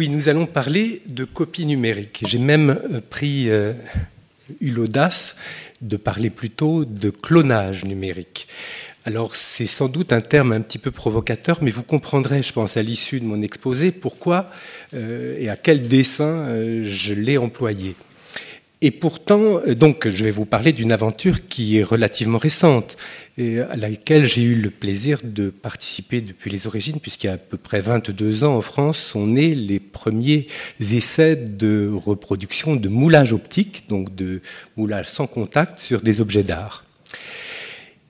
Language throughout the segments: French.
Oui, nous allons parler de copie numérique. J'ai même euh, pris, euh, eu l'audace de parler plutôt de clonage numérique. Alors c'est sans doute un terme un petit peu provocateur, mais vous comprendrez, je pense, à l'issue de mon exposé, pourquoi euh, et à quel dessin je l'ai employé. Et pourtant, euh, donc, je vais vous parler d'une aventure qui est relativement récente et à laquelle j'ai eu le plaisir de participer depuis les origines, puisqu'il y a à peu près 22 ans en France sont nés les premiers essais de reproduction de moulage optique, donc de moulage sans contact sur des objets d'art.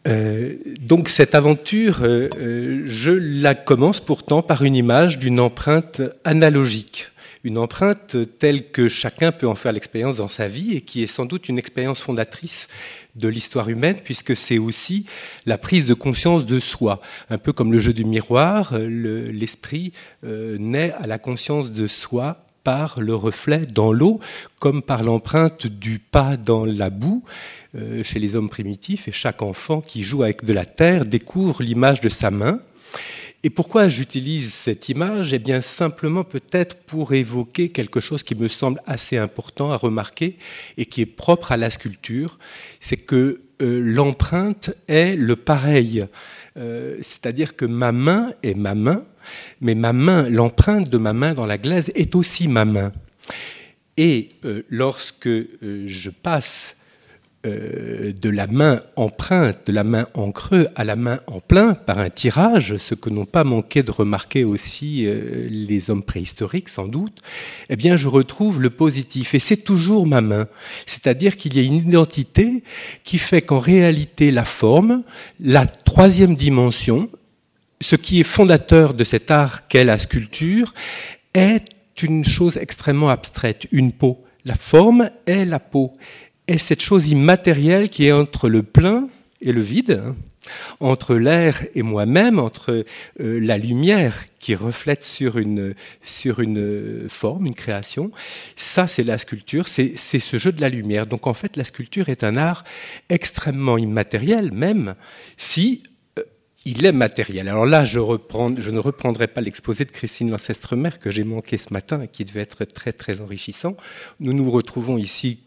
Euh, donc cette aventure, euh, je la commence pourtant par une image d'une empreinte analogique une empreinte telle que chacun peut en faire l'expérience dans sa vie et qui est sans doute une expérience fondatrice de l'histoire humaine, puisque c'est aussi la prise de conscience de soi. Un peu comme le jeu du miroir, l'esprit euh, naît à la conscience de soi par le reflet dans l'eau, comme par l'empreinte du pas dans la boue euh, chez les hommes primitifs, et chaque enfant qui joue avec de la terre découvre l'image de sa main. Et pourquoi j'utilise cette image? Eh bien, simplement peut-être pour évoquer quelque chose qui me semble assez important à remarquer et qui est propre à la sculpture, c'est que euh, l'empreinte est le pareil. Euh, c'est-à-dire que ma main est ma main, mais ma main, l'empreinte de ma main dans la glaise est aussi ma main. Et euh, lorsque je passe euh, de la main empreinte, de la main en creux à la main en plein par un tirage, ce que n'ont pas manqué de remarquer aussi euh, les hommes préhistoriques sans doute, eh bien je retrouve le positif et c'est toujours ma main. C'est-à-dire qu'il y a une identité qui fait qu'en réalité la forme, la troisième dimension, ce qui est fondateur de cet art qu'est la sculpture, est une chose extrêmement abstraite, une peau. La forme est la peau est cette chose immatérielle qui est entre le plein et le vide, hein, entre l'air et moi-même, entre euh, la lumière qui reflète sur une, sur une forme, une création. Ça, c'est la sculpture, c'est ce jeu de la lumière. Donc en fait, la sculpture est un art extrêmement immatériel, même si euh, il est matériel. Alors là, je, reprends, je ne reprendrai pas l'exposé de Christine Lancestremer que j'ai manqué ce matin et qui devait être très très enrichissant. Nous nous retrouvons ici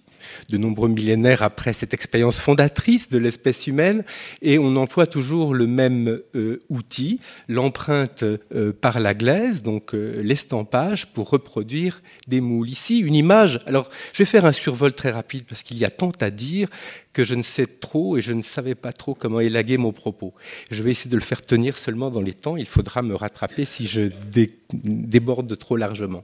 de nombreux millénaires après cette expérience fondatrice de l'espèce humaine, et on emploie toujours le même euh, outil, l'empreinte euh, par la glaise, donc euh, l'estampage, pour reproduire des moules. Ici, une image. Alors, je vais faire un survol très rapide parce qu'il y a tant à dire que je ne sais trop et je ne savais pas trop comment élaguer mon propos. Je vais essayer de le faire tenir seulement dans les temps. Il faudra me rattraper si je déborde trop largement.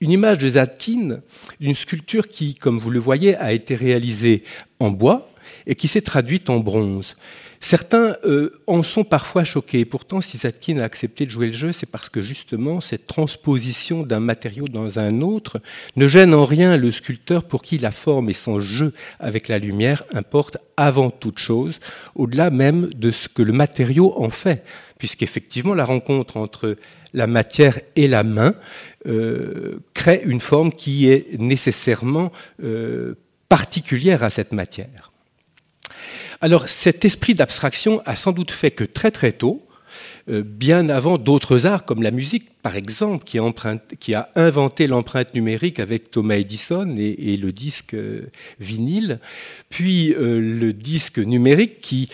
Une image de Zadkine, une sculpture qui, comme vous le voyez, a été réalisée en bois et qui s'est traduite en bronze. Certains euh, en sont parfois choqués. Pourtant, si Zadkine a accepté de jouer le jeu, c'est parce que justement, cette transposition d'un matériau dans un autre ne gêne en rien le sculpteur pour qui la forme et son jeu avec la lumière importent avant toute chose, au-delà même de ce que le matériau en fait, puisqu'effectivement, la rencontre entre la matière et la main euh, crée une forme qui est nécessairement euh, particulière à cette matière. Alors cet esprit d'abstraction a sans doute fait que très très tôt, euh, bien avant d'autres arts comme la musique par exemple, qui a, inventé l'empreinte numérique avec Thomas Edison et, le disque euh, vinyle, puis euh, le disque numérique qui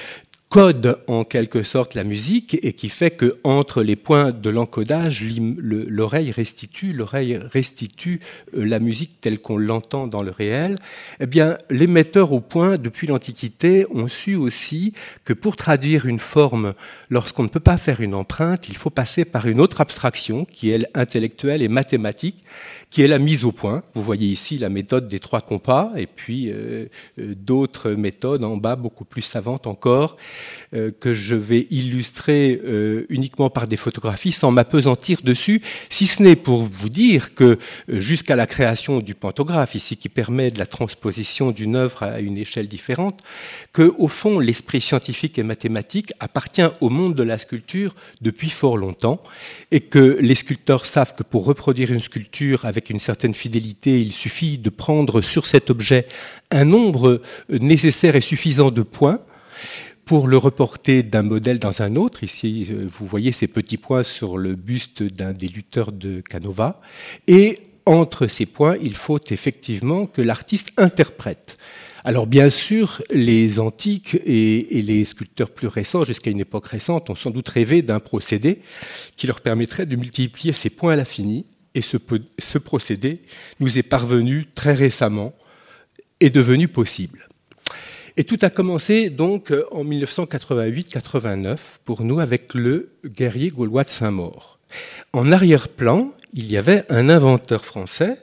code en quelque sorte la musique et qui fait que entre les points de l'encodage, l'oreille restitue, l'oreille restitue euh, la musique telle qu'on l'entend dans le réel. Eh bien, les metteurs au point depuis l'Antiquité ont su aussi que pour traduire une forme, lorsqu'on ne peut pas faire une empreinte, il faut passer par une autre abstraction qui est intellectuelle et mathématique, qui est la mise au point. Vous voyez ici la méthode des trois compas et puis euh, euh, d'autres méthodes en bas beaucoup plus savantes encore euh, que je vais illustrer uniquement par des photographies sans m'apesantir dessus, si ce n'est pour vous dire que jusqu'à la création du pantographe, ici qui permet de la transposition d'une œuvre à une échelle différente, que au fond l'esprit scientifique et mathématique appartient au monde de la sculpture depuis fort longtemps et que les sculpteurs savent que pour reproduire une sculpture avec une certaine fidélité, il suffit de prendre sur cet objet un nombre nécessaire et suffisant de points pour le reporter d'un modèle dans un autre. Ici, euh, vous voyez ces petits points sur le buste d'un des lutteurs de Canova. Et entre ces points, il faut effectivement que l'artiste interprète. Alors bien sûr, les antiques et, les sculpteurs plus récents, jusqu'à une époque récente, ont sans doute rêvé d'un procédé qui leur permettrait de multiplier ces points à l'infini. Et ce, procédé nous est parvenu très récemment, est devenu possible. Et tout a commencé donc en 1988-89 pour nous avec le guerrier gaulois de Saint-Maur. En arrière-plan, il y avait un inventeur français,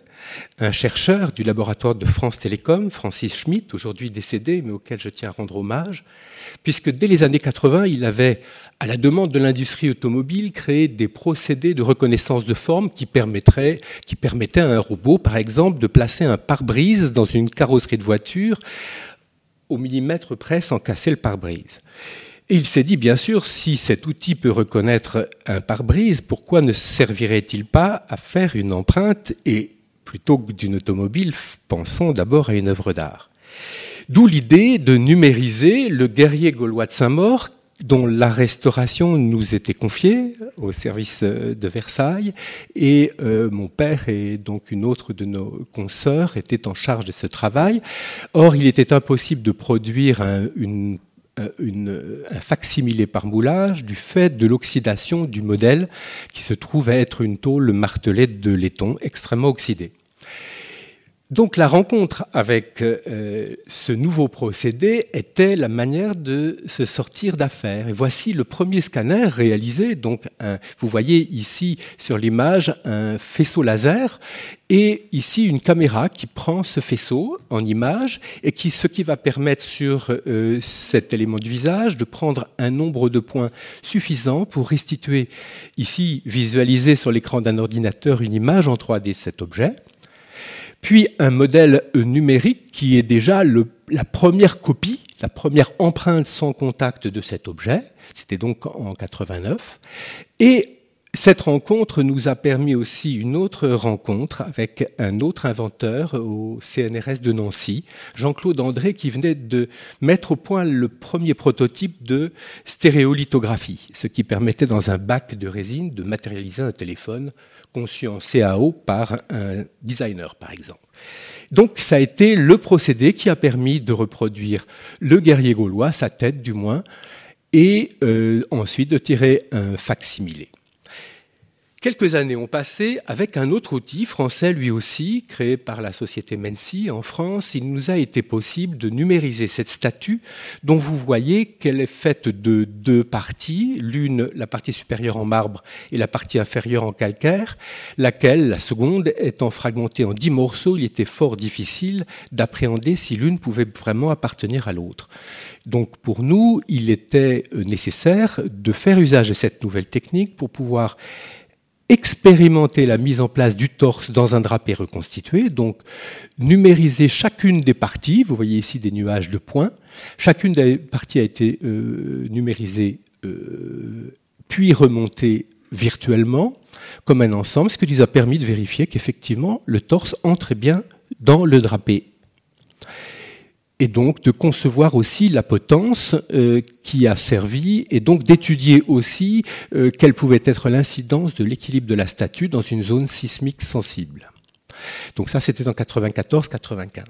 un chercheur du laboratoire de France Télécom, Francis Schmitt, aujourd'hui décédé, mais auquel je tiens à rendre hommage, puisque dès les années 80, il avait, à la demande de l'industrie automobile, créé des procédés de reconnaissance de forme qui qui permettaient à un robot, par exemple, de placer un pare-brise dans une carrosserie de voiture au millimètre près sans casser le pare-brise. Et il s'est dit, bien sûr, si cet outil peut reconnaître un pare-brise, pourquoi ne servirait-il pas à faire une empreinte et plutôt que d'une automobile, pensons d'abord à une œuvre d'art? D'où l'idée de numériser le guerrier gaulois de Saint-Maur, dont la restauration nous était confiée au service de Versailles, et euh, mon père et donc une autre de nos consoeurs étaient en charge de ce travail. Or, il était impossible de produire un, une un facsimilé par moulage du fait de l'oxydation du modèle qui se trouve à être une tôle martelée de laiton extrêmement oxydée. Donc la rencontre avec euh, ce nouveau procédé était la manière de se sortir d'affaires. Et voici le premier scanner réalisé. Donc vous voyez ici sur l'image un faisceau laser et ici une caméra qui prend ce faisceau en image et qui ce qui va permettre sur euh, cet élément du visage de prendre un nombre de points suffisant pour restituer ici visualiser sur l'écran d'un ordinateur une image en 3D de cet objet puis un modèle numérique qui est déjà la première copie, la première empreinte sans contact de cet objet. C'était donc en 89. Et cette rencontre nous a permis aussi une autre rencontre avec un autre inventeur au CNRS de Nancy, Jean-Claude André, qui venait de mettre au point le premier prototype de stéréolithographie, ce qui permettait dans un bac de résine de matérialiser un téléphone conçu en CAO par un designer, par exemple. Donc ça a été le procédé qui a permis de reproduire le guerrier gaulois, sa tête du moins, et euh, ensuite de tirer un facsimilé. Quelques années ont passé avec un autre outil français lui aussi, créé par la société Mency en France. Il nous a été possible de numériser cette statue dont vous voyez qu'elle est faite de deux parties, l'une la partie supérieure en marbre et la partie inférieure en calcaire, laquelle, la seconde, étant fragmentée en dix morceaux, il était fort difficile d'appréhender si l'une pouvait vraiment appartenir à l'autre. Donc pour nous, il était nécessaire de faire usage de cette nouvelle technique pour pouvoir expérimenter la mise en place du torse dans un drapé reconstitué, donc numériser chacune des parties, vous voyez ici des nuages de points, chacune des parties a été euh, numérisée euh, puis remontée virtuellement comme un ensemble, ce qui nous a permis de vérifier qu'effectivement le torse entrait bien dans le drapé et donc de concevoir aussi la potence euh, qui a servi, et donc d'étudier aussi euh, quelle pouvait être l'incidence de l'équilibre de la statue dans une zone sismique sensible. Donc ça, c'était en 94-95.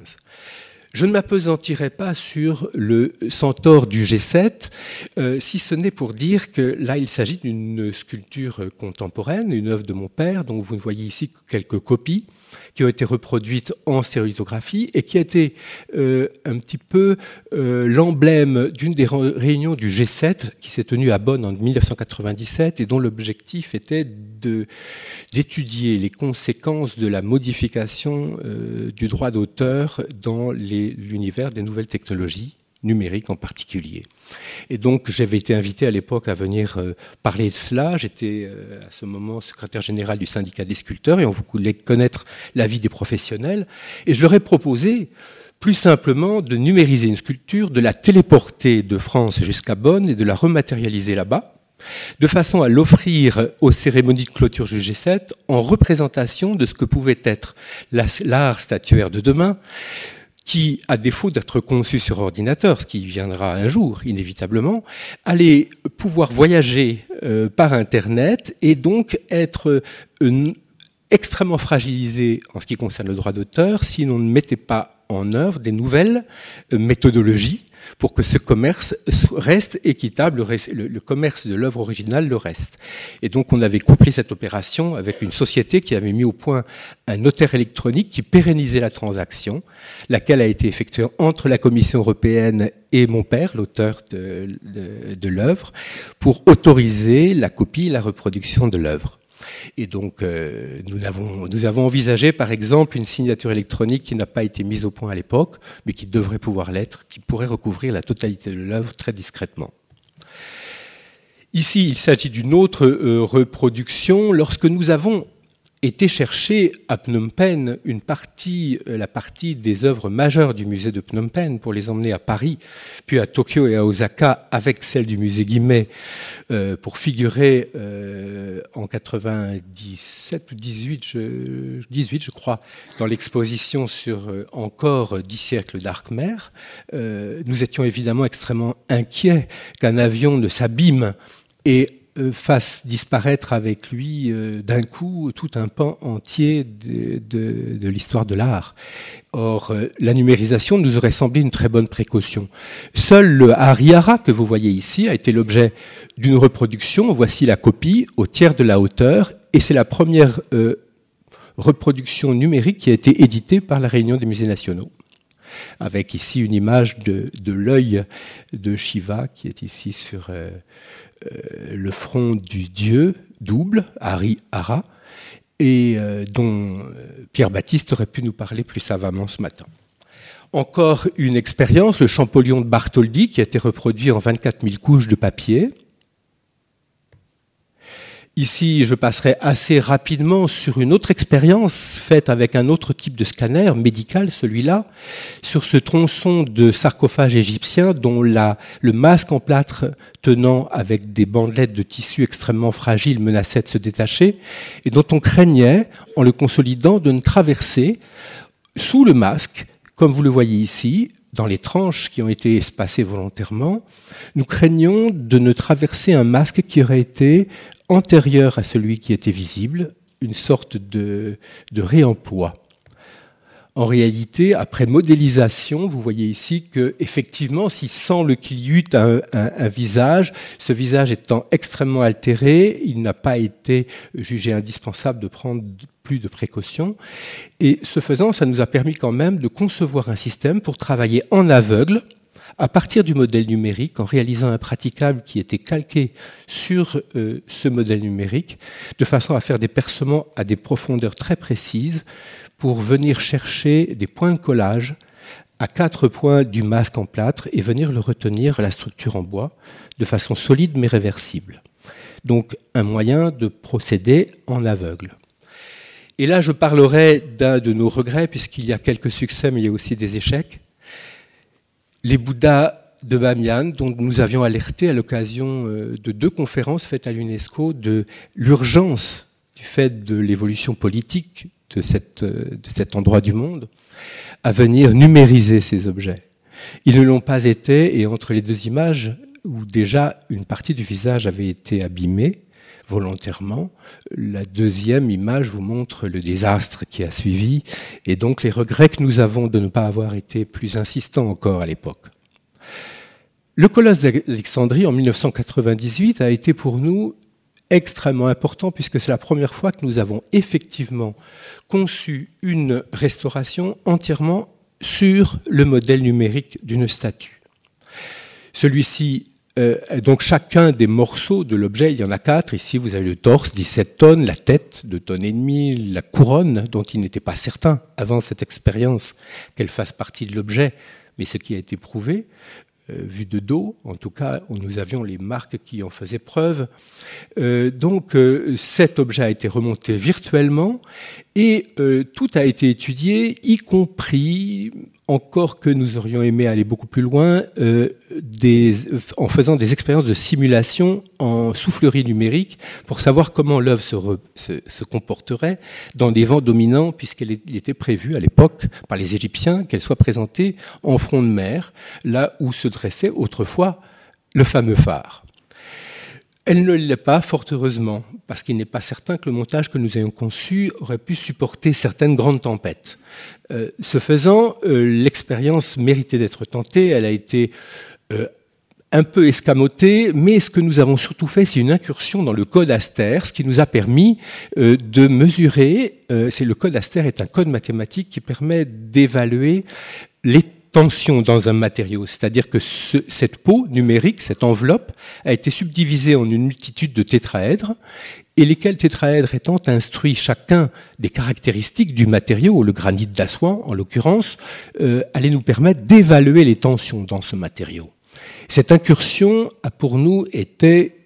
Je ne m'apesantirai pas sur le centaure du G7, euh, si ce n'est pour dire que là, il s'agit d'une sculpture contemporaine, une œuvre de mon père, dont vous ne voyez ici quelques copies qui ont été reproduites en stéréolithographie et qui a été euh, un petit peu euh, l'emblème d'une des réunions du G7 qui s'est tenue à Bonn en 1997 et dont l'objectif était d'étudier les conséquences de la modification euh, du droit d'auteur dans l'univers des nouvelles technologies numérique en particulier. Et donc j'avais été invité à l'époque à venir euh, parler de cela. J'étais euh, à ce moment secrétaire général du syndicat des sculpteurs et on voulait connaître l'avis des professionnels. Et je leur ai proposé plus simplement de numériser une sculpture, de la téléporter de France jusqu'à Bonn et de la rematérialiser là-bas, de façon à l'offrir aux cérémonies de clôture du G7 en représentation de ce que pouvait être l'art statuaire de demain, qui, à défaut d'être conçu sur ordinateur, ce qui viendra un jour inévitablement, allait pouvoir voyager euh, par Internet et donc être euh, extrêmement fragilisé en ce qui concerne le droit d'auteur si l'on ne mettait pas en œuvre des nouvelles euh, méthodologies pour que ce commerce reste équitable, le, commerce de l'œuvre originale le reste. Et donc on avait couplé cette opération avec une société qui avait mis au point un notaire électronique qui pérennisait la transaction, laquelle a été effectuée entre la Commission européenne et mon père, l'auteur de, l'œuvre, pour autoriser la copie et la reproduction de l'œuvre. Et donc, euh, nous, avons, envisagé, par exemple, une signature électronique qui n'a pas été mise au point à l'époque, mais qui devrait pouvoir l'être, qui pourrait recouvrir la totalité de l'œuvre très discrètement. Ici, il s'agit d'une autre euh, reproduction. Lorsque nous avons été chercher à Phnom Penh une partie, euh, la partie des œuvres majeures du musée de Phnom Penh pour les emmener à Paris, puis à Tokyo et à Osaka avec celle du musée Guimet euh, pour figurer euh, en 97 ou 18 je, 18, je crois, dans l'exposition sur encore dix siècles d'Arkmer. nous étions évidemment extrêmement inquiets qu'un avion ne s'abîme et fasse disparaître avec lui euh, d'un coup tout un pan entier de, l'histoire de l'art. Or, euh, la numérisation nous aurait semblé une très bonne précaution. Seul le Harihara que vous voyez ici a été l'objet d'une reproduction. Voici la copie au tiers de la hauteur, et c'est la première reproduction numérique qui a été éditée par la Réunion des musées nationaux avec ici une image de, l'œil de Shiva qui est ici sur, euh, le front du dieu double, Hari Hara, et euh, dont euh, Pierre Baptiste aurait pu nous parler plus savamment ce matin. Encore une expérience, le Champollion de Bartholdi, qui a été reproduit en 24 000 couches de papier, Ici, je passerai assez rapidement sur une autre expérience faite avec un autre type de scanner médical, celui-là, sur ce tronçon de sarcophage égyptien dont le masque en plâtre tenant avec des bandelettes de tissu extrêmement fragiles menaçait de se détacher et dont on craignait, en le consolidant, de ne traverser sous le masque, comme vous le voyez ici, dans les tranches qui ont été espacées volontairement, nous craignons de ne traverser un masque qui aurait été antérieur à celui qui était visible, une sorte de, réemploi. En réalité, après modélisation, vous voyez ici que, effectivement, semble qu'il y eut un, un, visage, ce visage étant extrêmement altéré, il n'a pas été jugé indispensable de prendre plus de précautions. Et ce faisant, ça nous a permis quand même de concevoir un système pour travailler en aveugle, à partir du modèle numérique, en réalisant un praticable qui était calqué sur euh, ce modèle numérique, de façon à faire des percements à des profondeurs très précises pour venir chercher des points de collage à quatre points du masque en plâtre et venir le retenir à la structure en bois de façon solide mais réversible. Donc un moyen de procéder en aveugle. Et là, je parlerai d'un de nos regrets, puisqu'il y a quelques succès, mais il y a aussi des échecs les Bouddhas de Bamiyan, dont nous avions alerté à l'occasion euh, de deux conférences faites à l'UNESCO de l'urgence du fait de l'évolution politique de, euh, de cet endroit du monde, à venir numériser ces objets. Ils ne l'ont pas été, et entre les deux images, où déjà une partie du visage avait été abîmée, volontairement. La deuxième image vous montre le désastre qui a suivi et donc les regrets que nous avons de ne pas avoir été plus insistants encore à l'époque. Le colosse d'Alexandrie en 1998 a été pour nous extrêmement important puisque c'est la première fois que nous avons effectivement conçu une restauration entièrement sur le modèle numérique d'une statue. Celui-ci euh, donc chacun des morceaux de l'objet, il y en a quatre. Ici, vous avez le torse, 17 tonnes, la tête, 2 tonnes et demie, la couronne, dont il n'était pas certain avant cette expérience qu'elle fasse partie de l'objet, mais ce qui a été prouvé, euh, vu de dos, en tout cas, nous avions les marques qui en faisaient preuve. Euh, donc cet objet a été remonté virtuellement et tout a été étudié, y compris encore que nous aurions aimé aller beaucoup plus loin, en faisant des expériences de simulation en soufflerie numérique pour savoir comment l'œuvre se, comporterait dans des vents dominants, puisqu'il était prévu à l'époque par les Égyptiens qu'elle soit présentée en front de mer, là où se dressait autrefois le fameux phare. Elle ne l'est pas, fort heureusement, parce qu'il n'est pas certain que le montage que nous ayons conçu aurait pu supporter certaines grandes tempêtes. Euh, ce faisant, euh, l'expérience méritait d'être tentée, elle a été euh, un peu escamotée, mais ce que nous avons surtout fait, c'est une incursion dans le code Aster, ce qui nous a permis de mesurer, c'est le code Aster est un code mathématique qui permet d'évaluer les tension dans un matériau, c'est-à-dire que cette peau numérique, cette enveloppe, a été subdivisée en une multitude de tétraèdres, et lesquels tétraèdres étant instruits chacun des caractéristiques du matériau, le granit d'Assoin en l'occurrence, euh, allait nous permettre d'évaluer les tensions dans ce matériau. Cette incursion a pour nous été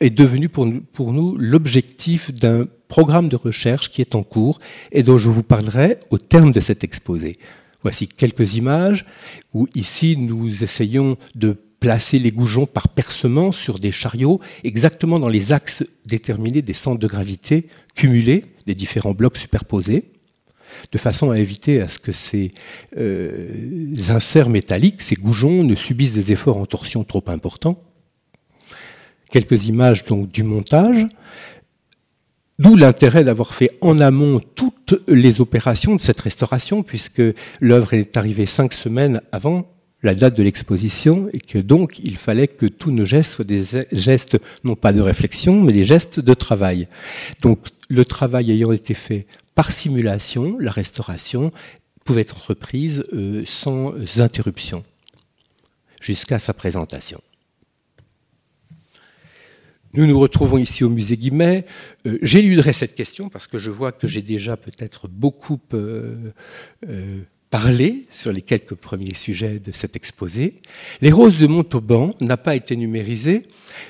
est devenue pour nous l'objectif d'un programme de recherche qui est en cours et dont je vous parlerai au terme de cet exposé. Voici quelques images où ici nous essayons de placer les goujons par percement sur des chariots exactement dans les axes déterminés des centres de gravité cumulés, les différents blocs superposés, de façon à éviter à ce que ces euh, inserts métalliques, ces goujons, ne subissent des efforts en torsion trop importants. Quelques images donc du montage. D'où l'intérêt d'avoir fait en amont toutes les opérations de cette restauration, puisque l'œuvre est arrivée cinq semaines avant la date de l'exposition, et que donc il fallait que tous nos gestes soient des gestes non pas de réflexion, mais des gestes de travail. Donc le travail ayant été fait par simulation, la restauration pouvait être entreprise euh, sans interruption jusqu'à sa présentation. Nous nous retrouvons ici au musée Guimet. Euh, J'éluderai cette question parce que je vois que j'ai déjà peut-être beaucoup euh, euh, parlé sur les quelques premiers sujets de cet exposé. Les roses de Montauban n'a pas été numérisé,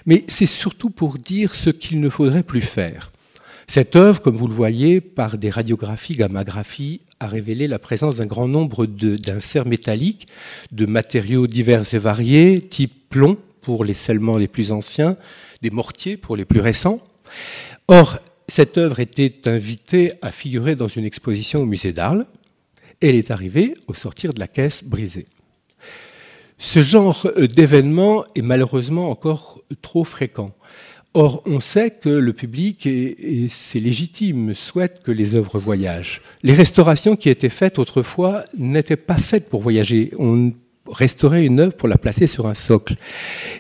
mais c'est surtout pour dire ce qu'il ne faudrait plus faire. Cette œuvre, comme vous le voyez, par des radiographies, gammographies, a révélé la présence d'un grand nombre d'inserts métalliques, de matériaux divers et variés, type plomb pour les scellements les plus anciens, des mortiers pour les plus récents. Or, cette œuvre était invitée à figurer dans une exposition au musée d'Arles, elle est arrivée au sortir de la caisse brisée. Ce genre d'événement est malheureusement encore trop fréquent. Or, on sait que le public, et c'est légitime, souhaite que les œuvres voyagent. Les restaurations qui étaient faites autrefois n'étaient pas faites pour voyager. Restaurer une œuvre pour la placer sur un socle.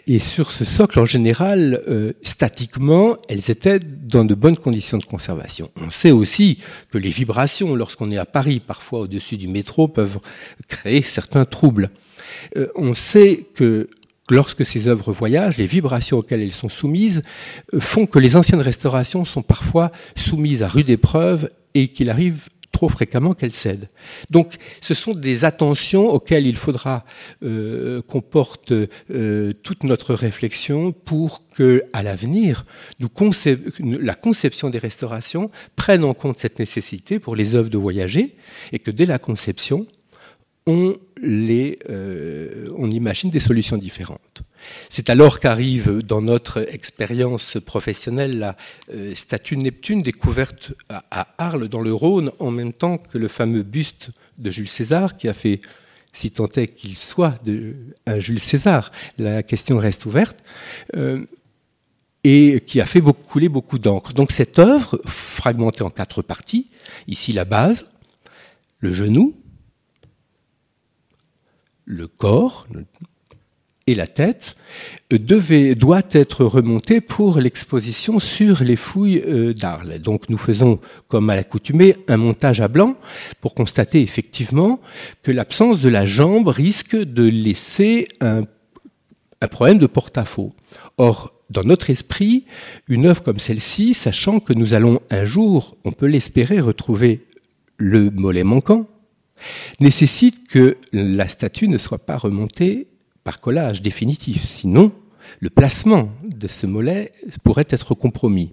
Et sur ce socle, en général, euh, statiquement, elles étaient dans de bonnes conditions de conservation. On sait aussi que les vibrations, lorsqu'on est à Paris, parfois au-dessus du métro, peuvent créer certains troubles. Euh, on sait que lorsque ces œuvres voyagent, les vibrations auxquelles elles sont soumises euh, font que les anciennes restaurations sont parfois soumises à rude épreuve et qu'il arrive trop fréquemment qu'elle cède. Donc ce sont des attentions auxquelles il faudra euh, qu'on porte euh, toute notre réflexion pour que, à l'avenir, la conception des restaurations prenne en compte cette nécessité pour les œuvres de voyager et que dès la conception, on, euh, on imagine des solutions différentes. C'est alors qu'arrive dans notre expérience professionnelle la euh, statue Neptune découverte à, Arles dans le Rhône en même temps que le fameux buste de Jules César qui a fait si tant est qu'il soit de, un Jules César, la question reste ouverte, euh, et qui a fait couler beaucoup d'encre. Donc cette œuvre, fragmentée en quatre parties, ici la base, le genou, le corps, et la tête devait, doit être remontée pour l'exposition sur les fouilles euh, d'Arles. Donc nous faisons, comme à l'accoutumée, un montage à blanc pour constater effectivement que l'absence de la jambe risque de laisser un, un problème de porte-à-faux. Or, dans notre esprit, une œuvre comme celle-ci, sachant que nous allons un jour, on peut l'espérer, retrouver le mollet manquant, nécessite que la statue ne soit pas remontée par collage définitif. Sinon, le placement de ce mollet pourrait être compromis.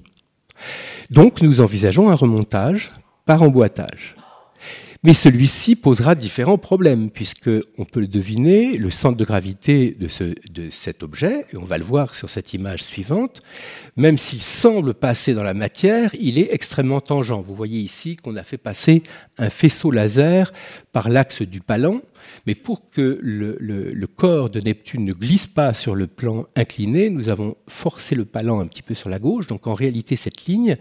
Donc nous envisageons un remontage par emboîtage. Mais celui-ci posera différents problèmes, puisque on peut le deviner, le centre de gravité de, de cet objet, et on va le voir sur cette image suivante, même s'il semble passer dans la matière, il est extrêmement tangent. Vous voyez ici qu'on a fait passer un faisceau laser par l'axe du palan, mais pour que le, corps de Neptune ne glisse pas sur le plan incliné, nous avons forcé le palan un petit peu sur la gauche. Donc en réalité, cette ligne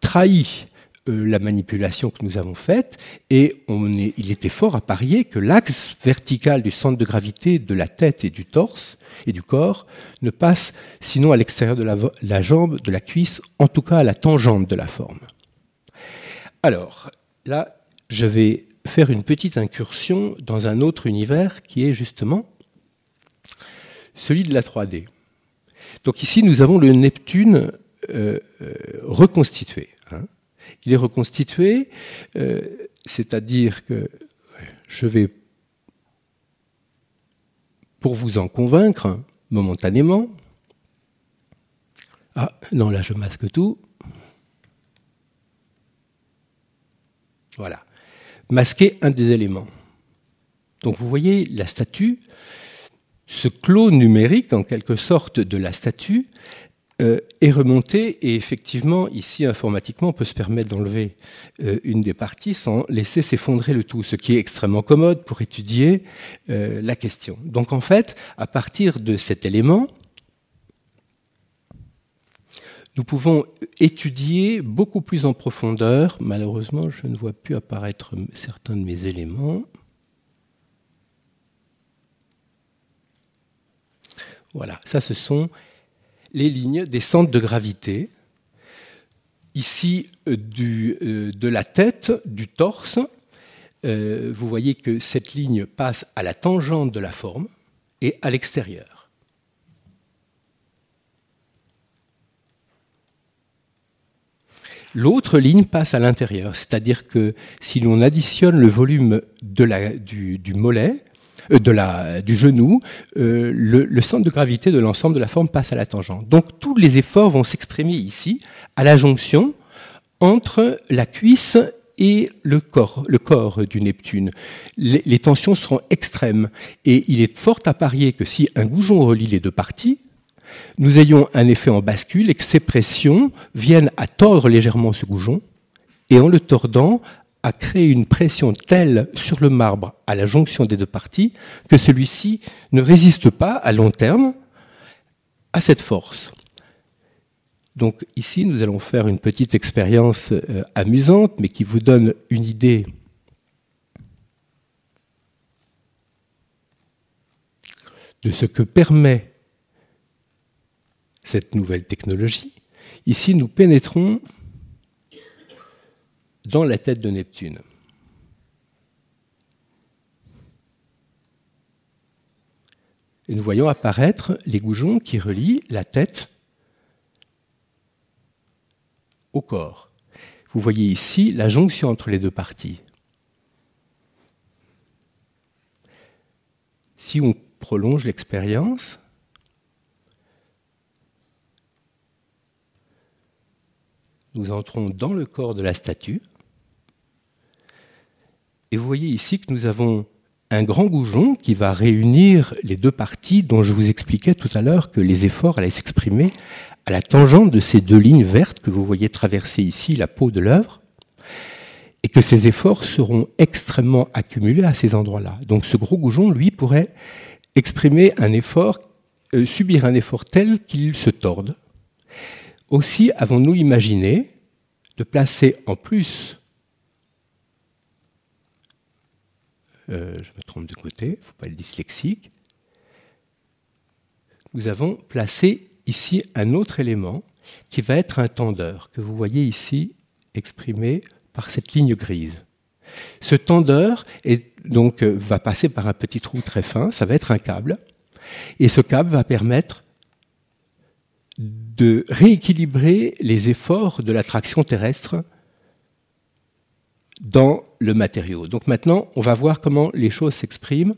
trahit euh, la manipulation que nous avons faite et il était fort à parier que l'axe vertical du centre de gravité de la tête et du torse et du corps ne passe sinon à l'extérieur de la jambe, de la cuisse, en tout cas à la tangente de la forme. Alors, là, je vais faire une petite incursion dans un autre univers qui est justement celui de la 3D. Donc ici, nous avons le Neptune euh, euh, reconstitué. Hein. Il est reconstitué, euh, c'est-à-dire que je vais, pour vous en convaincre momentanément, ah non, là je masque tout. Voilà masquer un des éléments. Donc vous voyez la statue, ce clos numérique en quelque sorte de la statue euh, est remonté et effectivement ici informatiquement on peut se permettre d'enlever euh, une des parties sans laisser s'effondrer le tout, ce qui est extrêmement commode pour étudier euh, la question. Donc en fait, à partir de cet élément, nous pouvons étudier beaucoup plus en profondeur. Malheureusement, je ne vois plus apparaître certains de mes éléments. Voilà, ça ce sont les lignes des centres de gravité. Ici, euh, euh, de la tête, du torse, euh, vous voyez que cette ligne passe à la tangente de la forme et à l'extérieur. L'autre ligne passe à l'intérieur, c'est-à-dire que si l'on additionne le volume du, mollet, euh, du genou, euh, le, centre de gravité de l'ensemble de la forme passe à la tangente. Donc tous les efforts vont s'exprimer ici, à la jonction entre la cuisse et le corps, du Neptune. Les tensions seront extrêmes et il est fort à parier que si un goujon relie les deux parties, nous ayons un effet en bascule et que ces pressions viennent à tordre légèrement ce goujon et en le tordant, à créer une pression telle sur le marbre à la jonction des deux parties que celui-ci ne résiste pas à long terme à cette force. Donc ici, nous allons faire une petite expérience euh, amusante, mais qui vous donne une idée de ce que permet cette nouvelle technologie. Ici, nous pénétrons dans la tête de Neptune. Et nous voyons apparaître les goujons qui relient la tête au corps. Vous voyez ici la jonction entre les deux parties. Si on prolonge l'expérience, nous entrons dans le corps de la statue. Et vous voyez ici que nous avons un grand goujon qui va réunir les deux parties dont je vous expliquais tout à l'heure que les efforts allaient s'exprimer à la tangente de ces deux lignes vertes que vous voyez traverser ici la peau de l'œuvre, et que ces efforts seront extrêmement accumulés à ces endroits-là. Donc ce gros goujon, lui, pourrait exprimer un effort, euh, subir un effort tel qu'il se torde, aussi avons-nous imaginé de placer en plus, euh, je me trompe de côté, il ne faut pas être dyslexique, nous avons placé ici un autre élément qui va être un tendeur, que vous voyez ici exprimé par cette ligne grise. Ce tendeur donc, euh, va passer par un petit trou très fin, ça va être un câble, et ce câble va permettre de rééquilibrer les efforts de l'attraction terrestre dans le matériau. Donc maintenant, on va voir comment les choses s'expriment.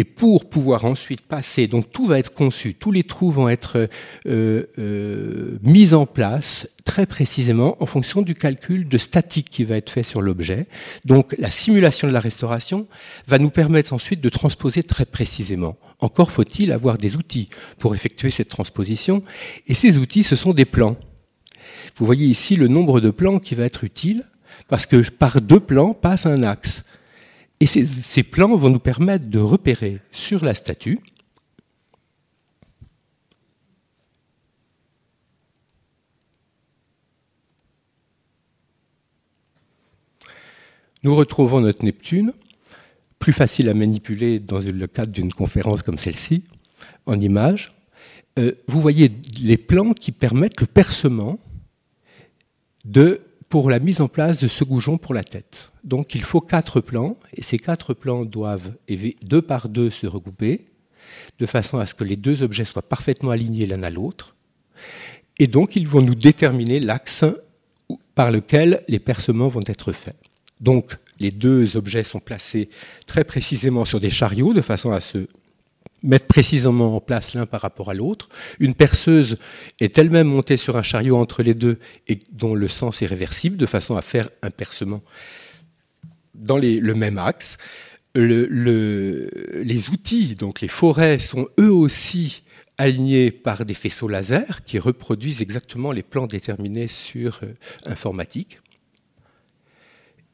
Et pour pouvoir ensuite passer, donc tout va être conçu, tous les trous vont être euh, euh, mis en place très précisément en fonction du calcul de statique qui va être fait sur l'objet. Donc la simulation de la restauration va nous permettre ensuite de transposer très précisément. Encore faut-il avoir des outils pour effectuer cette transposition. Et ces outils, ce sont des plans. Vous voyez ici le nombre de plans qui va être utile, parce que par deux plans passe un axe. Et ces, plans vont nous permettre de repérer sur la statue Nous retrouvons notre Neptune, plus facile à manipuler dans le cadre d'une conférence comme celle-ci, en image. Euh, vous voyez les plans qui permettent le percement de pour la mise en place de ce goujon pour la tête. Donc il faut quatre plans, et ces quatre plans doivent deux par deux se regrouper, de façon à ce que les deux objets soient parfaitement alignés l'un à l'autre. Et donc ils vont nous déterminer l'axe par lequel les percements vont être faits. Donc les deux objets sont placés très précisément sur des chariots, de façon à se mettre précisément en place l'un par rapport à l'autre. Une perceuse est elle-même montée sur un chariot entre les deux et dont le sens est réversible, de façon à faire un percement dans le même axe. les outils, donc les forêts, sont eux aussi alignés par des faisceaux laser qui reproduisent exactement les plans déterminés sur euh, informatique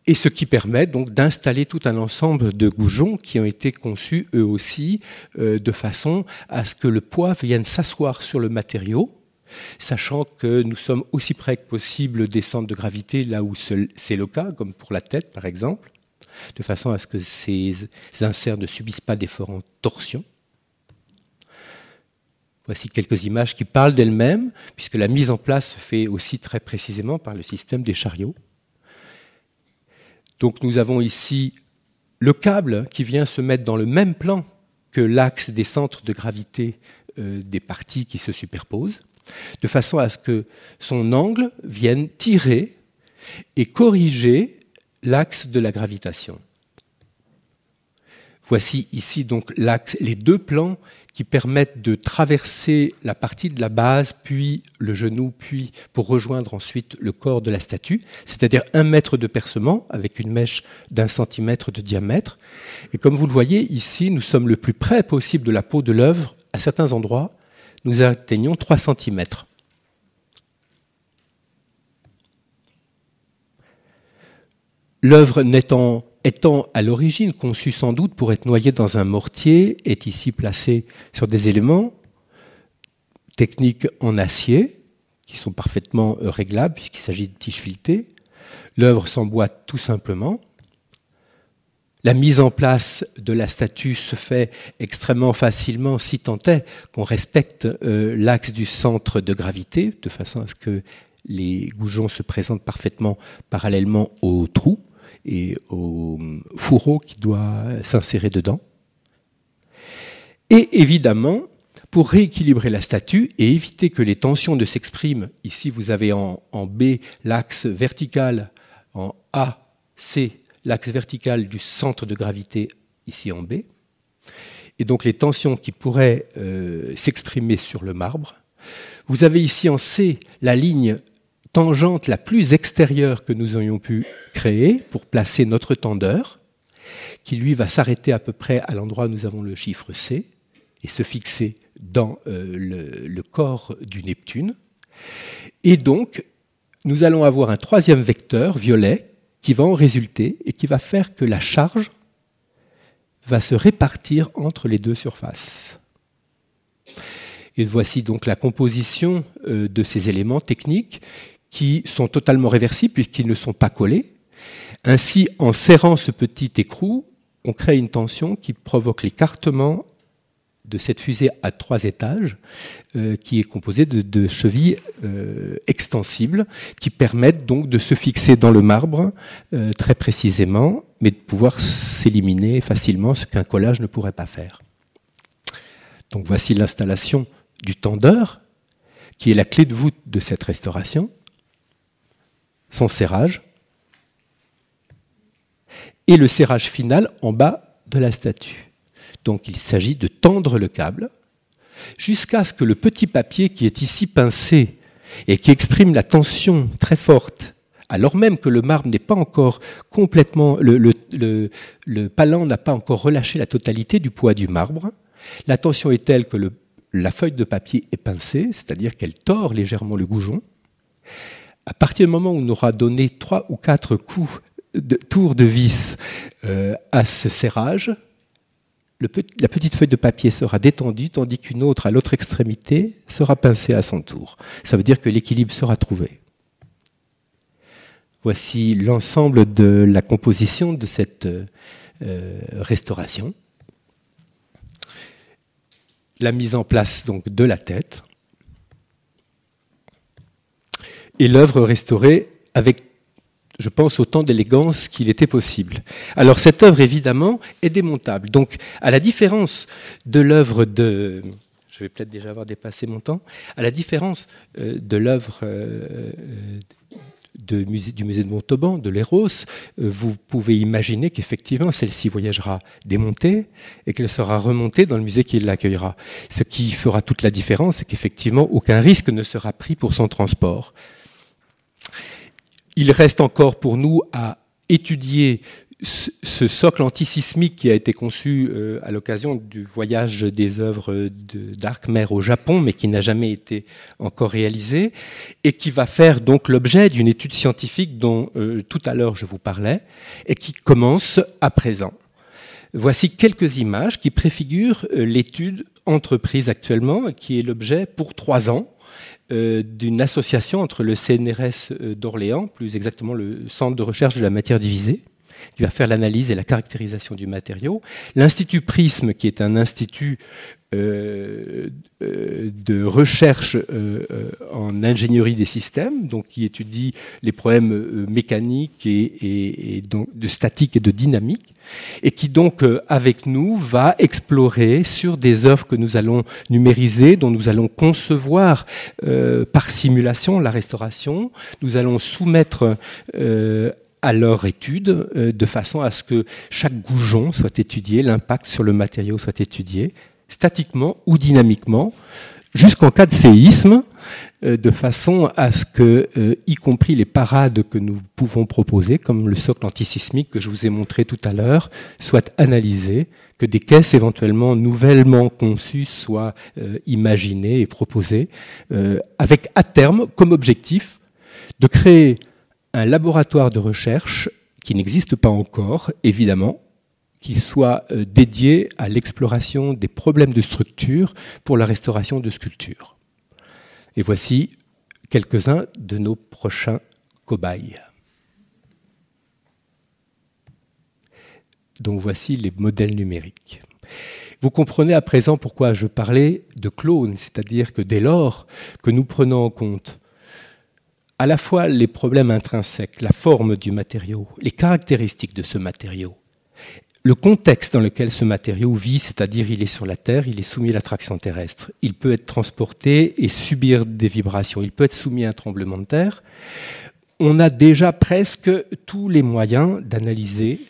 et ce qui permet donc d'installer tout un ensemble de goujons qui ont été conçus eux aussi euh, de façon à ce que le poids vienne s'asseoir sur le matériau, sachant que nous sommes aussi près que possible des centres de gravité là où c'est le cas, comme pour la tête par exemple, de façon à ce que ces inserts ne subissent pas d'efforts en torsion. Voici quelques images qui parlent d'elles-mêmes, puisque la mise en place se fait aussi très précisément par le système des chariots. Donc nous avons ici le câble qui vient se mettre dans le même plan que l'axe des centres de gravité euh, des parties qui se superposent, de façon à ce que son angle vienne tirer et corriger l'axe de la gravitation. Voici ici donc les deux plans qui permettent de traverser la partie de la base, puis le genou, puis pour rejoindre ensuite le corps de la statue, c'est-à-dire un mètre de percement avec une mèche d'un centimètre de diamètre. Et comme vous le voyez ici, nous sommes le plus près possible de la peau de l'œuvre. À certains endroits, nous atteignons 3 centimètres. L'œuvre n'étant étant à l'origine conçu sans doute pour être noyé dans un mortier, est ici placé sur des éléments techniques en acier, qui sont parfaitement euh, réglables puisqu'il s'agit de tiges filetées. L'œuvre s'emboîte tout simplement. La mise en place de la statue se fait extrêmement facilement si tant est qu'on respecte euh, l'axe du centre de gravité, de façon à ce que les goujons se présentent parfaitement parallèlement au trou et au fourreau qui doit s'insérer dedans. Et évidemment, pour rééquilibrer la statue et éviter que les tensions ne s'expriment, ici vous avez en, B l'axe vertical, en A, C, l'axe vertical du centre de gravité, ici en B, et donc les tensions qui pourraient euh, s'exprimer sur le marbre. Vous avez ici en C la ligne tangente la plus extérieure que nous ayons pu créer pour placer notre tendeur, qui lui va s'arrêter à peu près à l'endroit où nous avons le chiffre C et se fixer dans euh, le, corps du Neptune. Et donc, nous allons avoir un troisième vecteur violet qui va en résulter et qui va faire que la charge va se répartir entre les deux surfaces. Et voici donc la composition euh, de ces éléments techniques qui sont totalement réversibles puisqu'ils ne sont pas collés. Ainsi, en serrant ce petit écrou, on crée une tension qui provoque l'écartement de cette fusée à trois étages, euh, qui est composée de, chevilles euh, extensibles, qui permettent donc de se fixer dans le marbre euh, très précisément, mais de pouvoir s'éliminer facilement, ce qu'un collage ne pourrait pas faire. Donc voici l'installation du tendeur, qui est la clé de voûte de cette restauration son serrage, et le serrage final en bas de la statue. Donc il s'agit de tendre le câble jusqu'à ce que le petit papier qui est ici pincé et qui exprime la tension très forte, alors même que le marbre n'est pas encore complètement, le, le, n'a pas encore relâché la totalité du poids du marbre, la tension est telle que la feuille de papier est pincée, c'est-à-dire qu'elle tord légèrement le goujon. À partir du moment où on aura donné trois ou quatre coups de tour de vis euh, à ce serrage, la petite feuille de papier sera détendue, tandis qu'une autre à l'autre extrémité sera pincée à son tour. Ça veut dire que l'équilibre sera trouvé. Voici l'ensemble de la composition de cette euh, restauration. La mise en place donc de la tête et l'œuvre restaurée avec je pense, autant d'élégance qu'il était possible. Alors cette œuvre, évidemment, est démontable. Donc, à la différence de l'œuvre de... Je vais peut-être déjà avoir dépassé mon temps. À la différence euh, de l'œuvre euh, du musée de Montauban, de l'Eros, euh, vous pouvez imaginer qu'effectivement, celle-ci voyagera démontée et qu'elle sera remontée dans le musée qui l'accueillera. Ce qui fera toute la différence, c'est qu'effectivement, aucun risque ne sera pris pour son transport. Il reste encore pour nous à étudier ce socle antisismique qui a été conçu euh, à l'occasion du voyage des œuvres d'Arkmer au Japon, mais qui n'a jamais été encore réalisé, et qui va faire donc l'objet d'une étude scientifique dont euh, tout à l'heure je vous parlais, et qui commence à présent. Voici quelques images qui préfigurent euh, l'étude entreprise actuellement, qui est l'objet pour trois ans euh, d'une association entre le CNRS euh, d'Orléans, plus exactement le Centre de recherche de la matière divisée, qui va faire l'analyse et la caractérisation du matériau, l'Institut Prisme, qui est un institut euh, euh, de recherche euh, en ingénierie des systèmes, donc qui étudie les problèmes mécaniques et, donc de statique et de dynamique, et qui donc avec nous va explorer sur des œuvres que nous allons numériser, dont nous allons concevoir par simulation la restauration. Nous allons soumettre à leur étude de façon à ce que chaque goujon soit étudié, l'impact sur le matériau soit étudié, statiquement ou dynamiquement, jusqu'en cas de séisme, euh, de façon à ce que, euh, y compris les parades que nous pouvons proposer, comme le socle antisismique que je vous ai montré tout à l'heure, soient analysées, que des caisses éventuellement nouvellement conçues soient euh, imaginées et proposées, avec à terme comme objectif de créer un laboratoire de recherche qui n'existe pas encore, évidemment, qui soit euh, dédié à l'exploration des problèmes de structure pour la restauration de sculptures. Et voici quelques-uns de nos prochains cobayes. Donc voici les modèles numériques. Vous comprenez à présent pourquoi je parlais de clones, c'est-à-dire que dès lors que nous prenons en compte à la fois les problèmes intrinsèques, la forme du matériau, les caractéristiques de ce matériau, le contexte dans lequel ce matériau vit, c'est-à-dire il est sur la Terre, il est soumis à l'attraction terrestre, il peut être transporté et subir des vibrations, il peut être soumis à un tremblement de terre, on a déjà presque tous les moyens d'analyser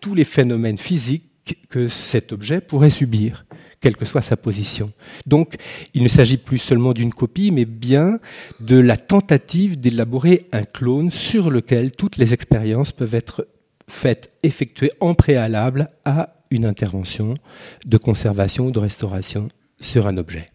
tous les phénomènes physiques que cet objet pourrait subir, quelle que soit sa position. Donc, il ne s'agit plus seulement d'une copie, mais bien de la tentative d'élaborer un clone sur lequel toutes les expériences peuvent être faites, effectuées en préalable à une intervention de conservation ou de restauration sur un objet.